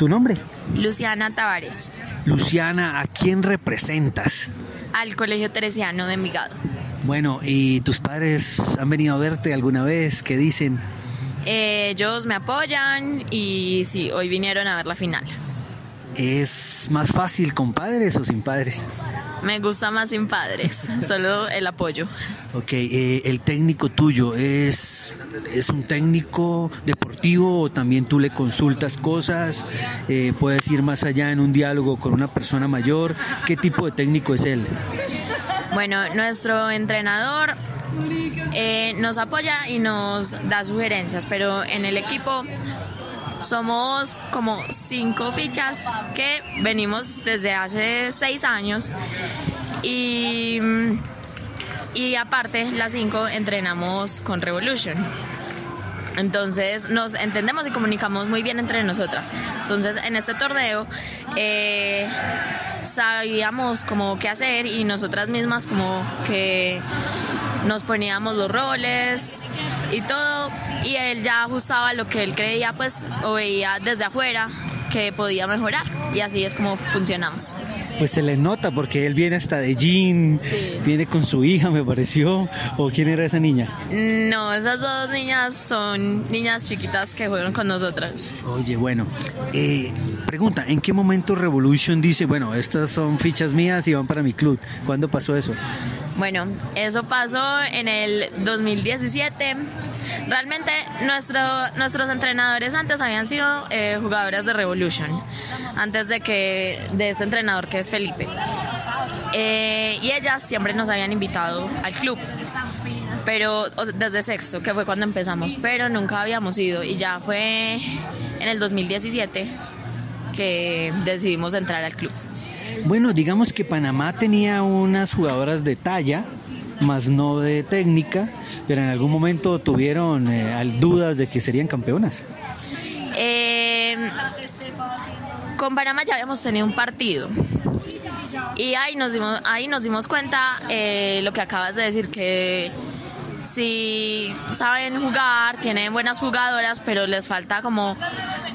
¿Tu nombre? Luciana Tavares. Luciana, ¿a quién representas? Al Colegio Teresiano de Envigado. Bueno, ¿y tus padres han venido a verte alguna vez? ¿Qué dicen? Eh, ellos me apoyan y sí, hoy vinieron a ver la final. ¿Es más fácil con padres o sin padres? Me gusta más sin padres, solo el apoyo. Ok, eh, el técnico tuyo es, es un técnico deportivo o también tú le consultas cosas, eh, puedes ir más allá en un diálogo con una persona mayor. ¿Qué tipo de técnico es él? Bueno, nuestro entrenador eh, nos apoya y nos da sugerencias, pero en el equipo somos como cinco fichas que venimos desde hace seis años y, y aparte las cinco entrenamos con Revolution. Entonces nos entendemos y comunicamos muy bien entre nosotras. Entonces en este torneo eh, sabíamos como qué hacer y nosotras mismas como que nos poníamos los roles y todo y él ya ajustaba lo que él creía pues o veía desde afuera que podía mejorar y así es como funcionamos. Pues se le nota porque él viene hasta de jean, viene con su hija me pareció, o quién era esa niña. No, esas dos niñas son niñas chiquitas que juegan con nosotras. Oye, bueno, eh, pregunta, ¿en qué momento Revolution dice, bueno, estas son fichas mías y van para mi club? ¿Cuándo pasó eso? Bueno, eso pasó en el 2017. Realmente nuestro, nuestros entrenadores antes habían sido eh, jugadores de Revolution, antes de que de este entrenador que es Felipe. Eh, y ellas siempre nos habían invitado al club, pero desde sexto, que fue cuando empezamos, pero nunca habíamos ido y ya fue en el 2017 que decidimos entrar al club. Bueno, digamos que Panamá tenía unas jugadoras de talla, más no de técnica, pero en algún momento tuvieron eh, dudas de que serían campeonas. Eh, con Panamá ya habíamos tenido un partido. Y ahí nos dimos, ahí nos dimos cuenta eh, lo que acabas de decir, que si saben jugar, tienen buenas jugadoras, pero les falta como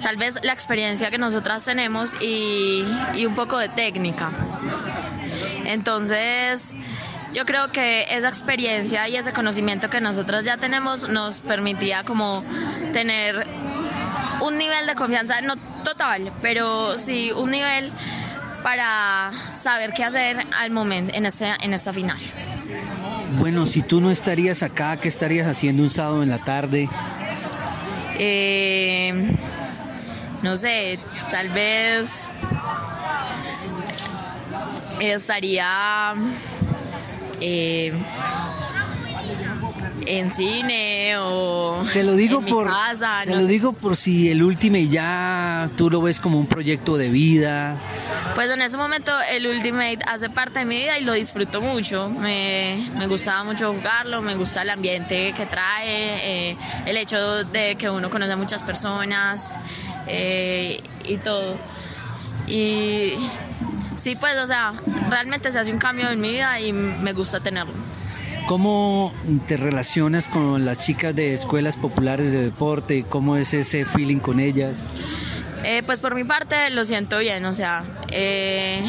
tal vez la experiencia que nosotras tenemos y, un poco de técnica. Entonces, yo creo que esa experiencia y ese conocimiento que nosotros ya tenemos nos permitía como tener un nivel de confianza, no total, pero sí un nivel para saber qué hacer al momento en, este, en esta final. Bueno, si tú no estarías acá, ¿qué estarías haciendo un sábado en la tarde? Eh, no sé, tal vez estaría eh, en cine o te lo digo en por mi casa, te lo digo por si el Ultimate ya tú lo ves como un proyecto de vida. Pues en ese momento el Ultimate hace parte de mi vida y lo disfruto mucho. Me, me gustaba mucho jugarlo me gusta el ambiente que trae eh, el hecho de que uno conoce a muchas personas eh, y todo. Y sí pues o sea realmente se hace un cambio en mi vida y me gusta tenerlo ¿Cómo te relacionas con las chicas de escuelas populares de deporte? ¿Cómo es ese feeling con ellas? Eh, pues por mi parte lo siento bien, o sea, eh,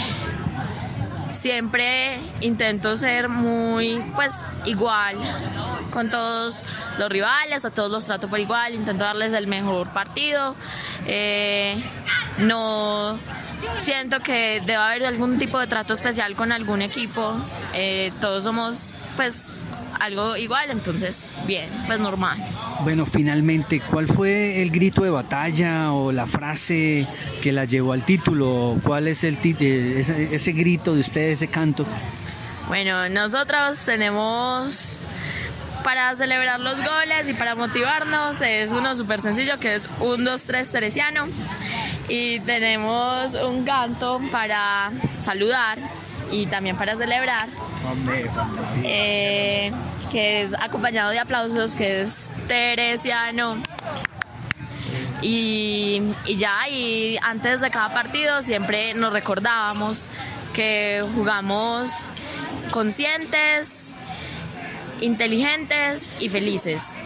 siempre intento ser muy, pues, igual con todos los rivales, a todos los trato por igual, intento darles el mejor partido. Eh, no siento que debe haber algún tipo de trato especial con algún equipo. todos somos pues algo igual, entonces bien, pues normal. Bueno, finalmente, ¿cuál fue el grito de batalla o la frase que la llevó al título? ¿Cuál es el eh, ese, ese grito de ustedes, ese canto? Bueno, nosotros tenemos para celebrar los goles y para motivarnos es uno súper sencillo que es un 2, 3 teresiano y tenemos un canto para saludar y también para celebrar eh, que es acompañado de aplausos, que es Teresiano. Y, y ya, y antes de cada partido siempre nos recordábamos que jugamos conscientes, inteligentes y felices.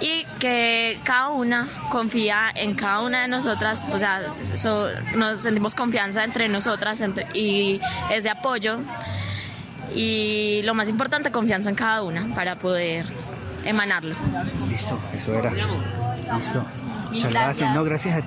Y que cada una confía en cada una de nosotras, o sea, nos sentimos confianza entre nosotras y es de apoyo y lo más importante, confianza en cada una para poder emanarlo. Listo, eso era. Listo. Muchas gracias. No, gracias a ti.